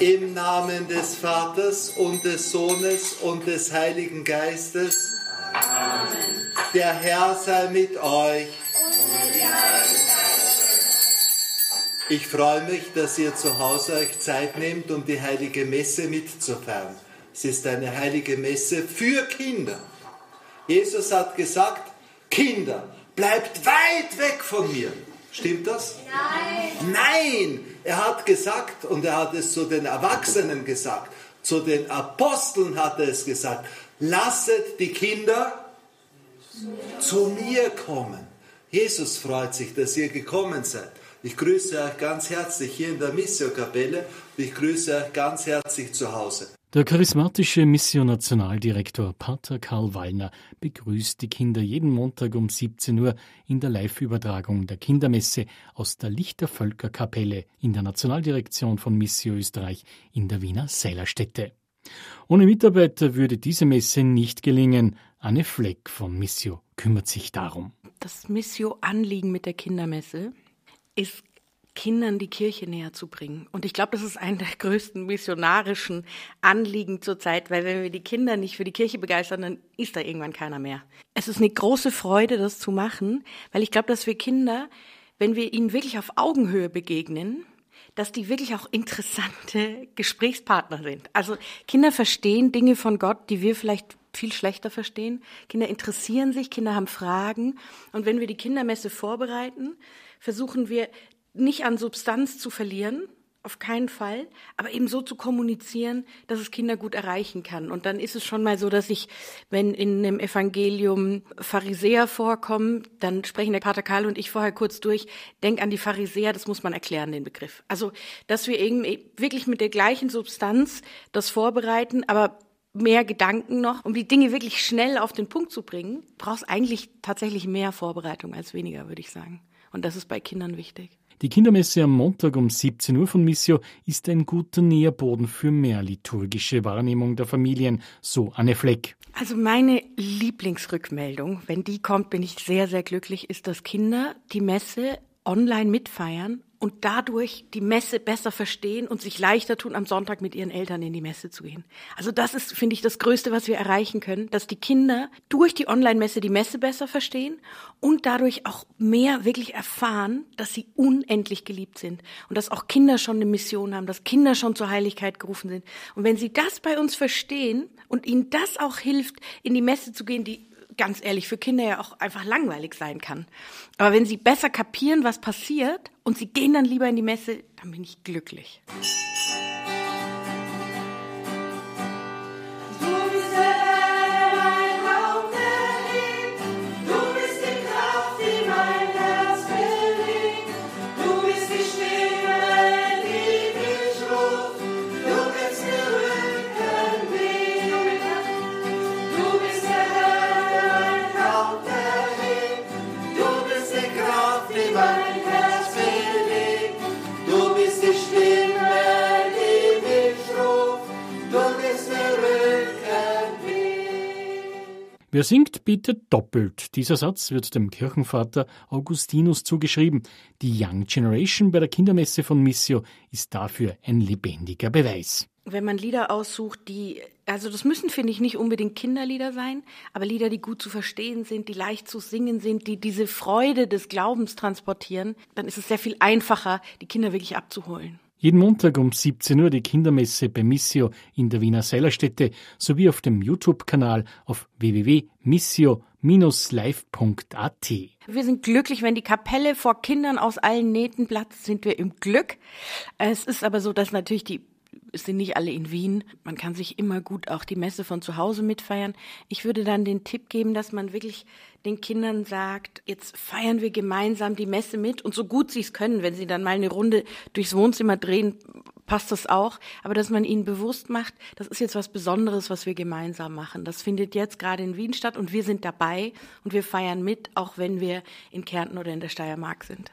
Im Namen des Vaters und des Sohnes und des Heiligen Geistes. Amen. Der Herr sei mit euch. Ich freue mich, dass ihr zu Hause euch Zeit nehmt, um die heilige Messe mitzufeiern. Es ist eine heilige Messe für Kinder. Jesus hat gesagt, Kinder, bleibt weit weg von mir. Stimmt das? Nein. Nein! Er hat gesagt, und er hat es zu den Erwachsenen gesagt, zu den Aposteln hat er es gesagt, lasset die Kinder zu mir kommen. Jesus freut sich, dass ihr gekommen seid. Ich grüße euch ganz herzlich hier in der Missio-Kapelle und ich grüße euch ganz herzlich zu Hause. Der charismatische Mission-Nationaldirektor Pater Karl Wallner begrüßt die Kinder jeden Montag um 17 Uhr in der Live-Übertragung der Kindermesse aus der Lichtervölkerkapelle in der Nationaldirektion von Missio Österreich in der Wiener Seilerstätte. Ohne Mitarbeiter würde diese Messe nicht gelingen. Anne Fleck von Missio kümmert sich darum. Das Missio-Anliegen mit der Kindermesse ist Kindern die Kirche näher zu bringen. Und ich glaube, das ist ein der größten missionarischen Anliegen zurzeit, weil wenn wir die Kinder nicht für die Kirche begeistern, dann ist da irgendwann keiner mehr. Es ist eine große Freude, das zu machen, weil ich glaube, dass wir Kinder, wenn wir ihnen wirklich auf Augenhöhe begegnen, dass die wirklich auch interessante Gesprächspartner sind. Also Kinder verstehen Dinge von Gott, die wir vielleicht viel schlechter verstehen. Kinder interessieren sich, Kinder haben Fragen. Und wenn wir die Kindermesse vorbereiten, versuchen wir nicht an Substanz zu verlieren, auf keinen Fall, aber eben so zu kommunizieren, dass es Kinder gut erreichen kann. Und dann ist es schon mal so, dass ich, wenn in einem Evangelium Pharisäer vorkommen, dann sprechen der Pater Karl und ich vorher kurz durch, denk an die Pharisäer, das muss man erklären, den Begriff. Also, dass wir eben wirklich mit der gleichen Substanz das vorbereiten, aber mehr Gedanken noch, um die Dinge wirklich schnell auf den Punkt zu bringen, brauchst eigentlich tatsächlich mehr Vorbereitung als weniger, würde ich sagen. Und das ist bei Kindern wichtig. Die Kindermesse am Montag um 17 Uhr von Missio ist ein guter Nährboden für mehr liturgische Wahrnehmung der Familien, so Anne Fleck. Also meine Lieblingsrückmeldung, wenn die kommt, bin ich sehr, sehr glücklich, ist, dass Kinder die Messe online mitfeiern und dadurch die Messe besser verstehen und sich leichter tun, am Sonntag mit ihren Eltern in die Messe zu gehen. Also das ist, finde ich, das Größte, was wir erreichen können, dass die Kinder durch die Online-Messe die Messe besser verstehen und dadurch auch mehr wirklich erfahren, dass sie unendlich geliebt sind und dass auch Kinder schon eine Mission haben, dass Kinder schon zur Heiligkeit gerufen sind. Und wenn sie das bei uns verstehen und ihnen das auch hilft, in die Messe zu gehen, die ganz ehrlich, für Kinder ja auch einfach langweilig sein kann. Aber wenn sie besser kapieren, was passiert und sie gehen dann lieber in die Messe, dann bin ich glücklich. Wer singt, bitte doppelt. Dieser Satz wird dem Kirchenvater Augustinus zugeschrieben. Die Young Generation bei der Kindermesse von Missio ist dafür ein lebendiger Beweis. Wenn man Lieder aussucht, die, also das müssen, finde ich, nicht unbedingt Kinderlieder sein, aber Lieder, die gut zu verstehen sind, die leicht zu singen sind, die diese Freude des Glaubens transportieren, dann ist es sehr viel einfacher, die Kinder wirklich abzuholen. Jeden Montag um 17 Uhr die Kindermesse bei Missio in der Wiener Seilerstätte sowie auf dem YouTube-Kanal auf www.missio-live.at. Wir sind glücklich, wenn die Kapelle vor Kindern aus allen Nähten platzt, sind wir im Glück. Es ist aber so, dass natürlich die es sind nicht alle in Wien. Man kann sich immer gut auch die Messe von zu Hause mitfeiern. Ich würde dann den Tipp geben, dass man wirklich den Kindern sagt, jetzt feiern wir gemeinsam die Messe mit und so gut sie es können, wenn sie dann mal eine Runde durchs Wohnzimmer drehen, passt das auch. Aber dass man ihnen bewusst macht, das ist jetzt was Besonderes, was wir gemeinsam machen. Das findet jetzt gerade in Wien statt und wir sind dabei und wir feiern mit, auch wenn wir in Kärnten oder in der Steiermark sind.